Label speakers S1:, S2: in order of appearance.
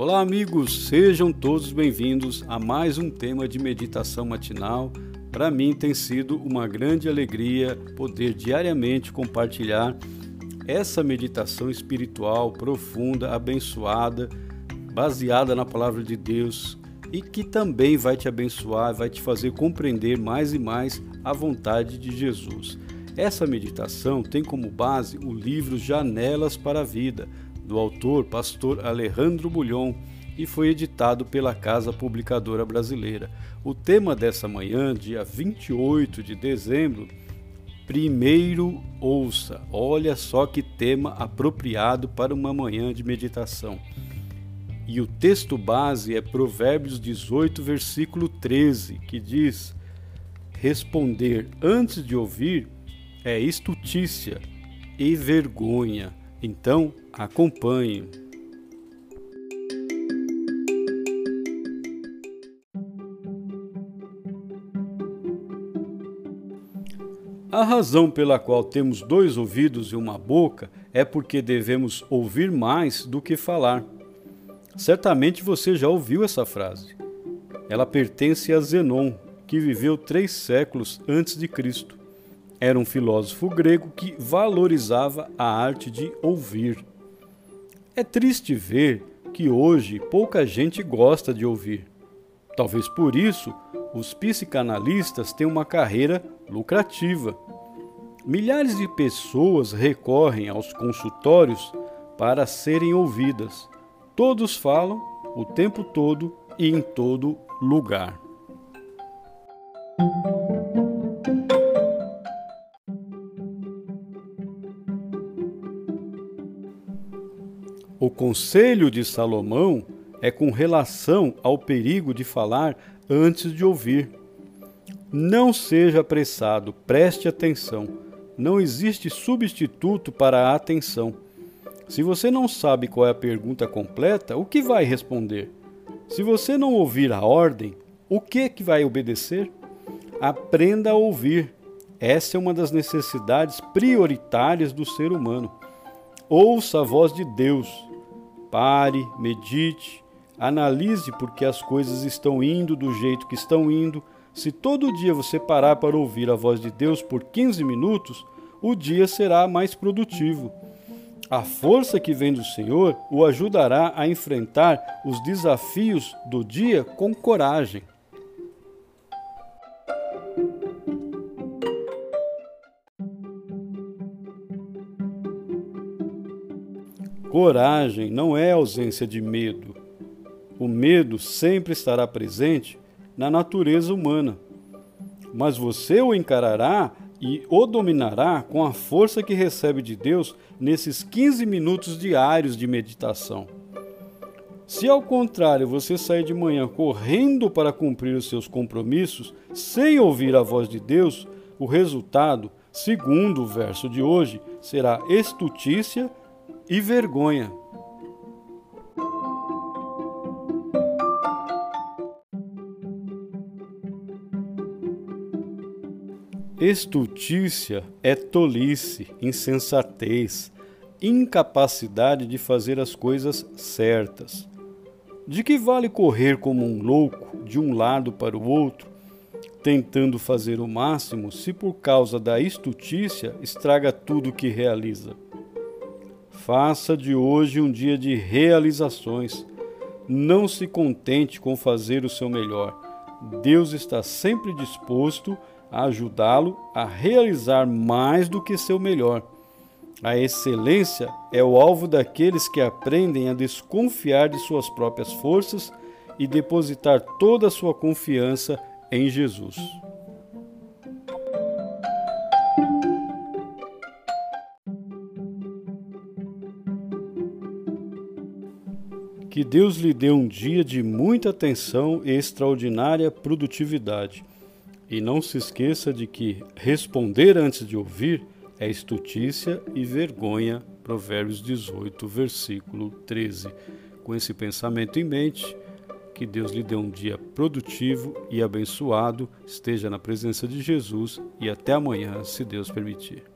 S1: Olá, amigos, sejam todos bem-vindos a mais um tema de meditação matinal. Para mim tem sido uma grande alegria poder diariamente compartilhar essa meditação espiritual profunda, abençoada, baseada na palavra de Deus e que também vai te abençoar, vai te fazer compreender mais e mais a vontade de Jesus. Essa meditação tem como base o livro Janelas para a Vida, do autor pastor Alejandro Bulhon, e foi editado pela Casa Publicadora Brasileira. O tema dessa manhã, dia 28 de dezembro, primeiro ouça. Olha só que tema apropriado para uma manhã de meditação. E o texto base é Provérbios 18, versículo 13, que diz: Responder antes de ouvir é estutícia e vergonha. Então, acompanhe. A razão pela qual temos dois ouvidos e uma boca é porque devemos ouvir mais do que falar. Certamente você já ouviu essa frase. Ela pertence a Zenon, que viveu três séculos antes de Cristo. Era um filósofo grego que valorizava a arte de ouvir. É triste ver que hoje pouca gente gosta de ouvir. Talvez por isso os psicanalistas têm uma carreira lucrativa. Milhares de pessoas recorrem aos consultórios para serem ouvidas. Todos falam o tempo todo e em todo lugar. O conselho de Salomão é com relação ao perigo de falar antes de ouvir. Não seja apressado, preste atenção. Não existe substituto para a atenção. Se você não sabe qual é a pergunta completa, o que vai responder? Se você não ouvir a ordem, o que que vai obedecer? Aprenda a ouvir. Essa é uma das necessidades prioritárias do ser humano. Ouça a voz de Deus Pare, medite, analise por que as coisas estão indo do jeito que estão indo. Se todo dia você parar para ouvir a voz de Deus por 15 minutos, o dia será mais produtivo. A força que vem do Senhor o ajudará a enfrentar os desafios do dia com coragem. Coragem não é ausência de medo. O medo sempre estará presente na natureza humana, mas você o encarará e o dominará com a força que recebe de Deus nesses 15 minutos diários de meditação. Se ao contrário você sair de manhã correndo para cumprir os seus compromissos sem ouvir a voz de Deus, o resultado, segundo o verso de hoje, será estutícia e vergonha. Estultícia é tolice, insensatez, incapacidade de fazer as coisas certas. De que vale correr como um louco de um lado para o outro, tentando fazer o máximo, se por causa da estultícia estraga tudo o que realiza? Faça de hoje um dia de realizações. Não se contente com fazer o seu melhor. Deus está sempre disposto a ajudá-lo a realizar mais do que seu melhor. A excelência é o alvo daqueles que aprendem a desconfiar de suas próprias forças e depositar toda a sua confiança em Jesus. Que Deus lhe dê um dia de muita atenção e extraordinária produtividade. E não se esqueça de que responder antes de ouvir é estutícia e vergonha. Provérbios 18, versículo 13. Com esse pensamento em mente, que Deus lhe dê um dia produtivo e abençoado, esteja na presença de Jesus e até amanhã, se Deus permitir.